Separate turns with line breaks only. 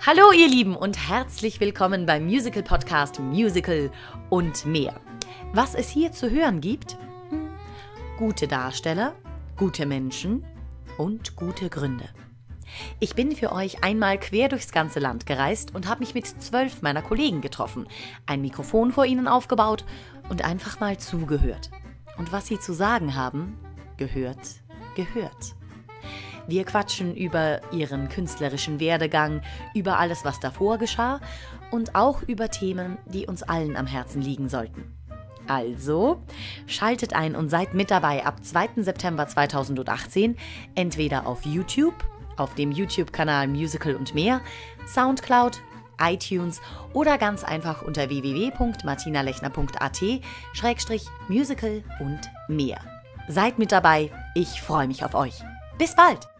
Hallo ihr Lieben und herzlich willkommen beim Musical Podcast Musical und mehr. Was es hier zu hören gibt? Hm, Gute Darsteller, gute Menschen und gute Gründe. Ich bin für euch einmal quer durchs ganze Land gereist und habe mich mit zwölf meiner Kollegen getroffen, ein Mikrofon vor ihnen aufgebaut und einfach mal zugehört. Und was sie zu sagen haben, gehört, gehört. Wir quatschen über ihren künstlerischen Werdegang, über alles, was davor geschah und auch über Themen, die uns allen am Herzen liegen sollten. Also, schaltet ein und seid mit dabei ab 2. September 2018, entweder auf YouTube, auf dem YouTube-Kanal Musical und mehr, Soundcloud, iTunes oder ganz einfach unter www.martinalechner.at-musical und mehr. Seid mit dabei, ich freue mich auf euch. Bis bald!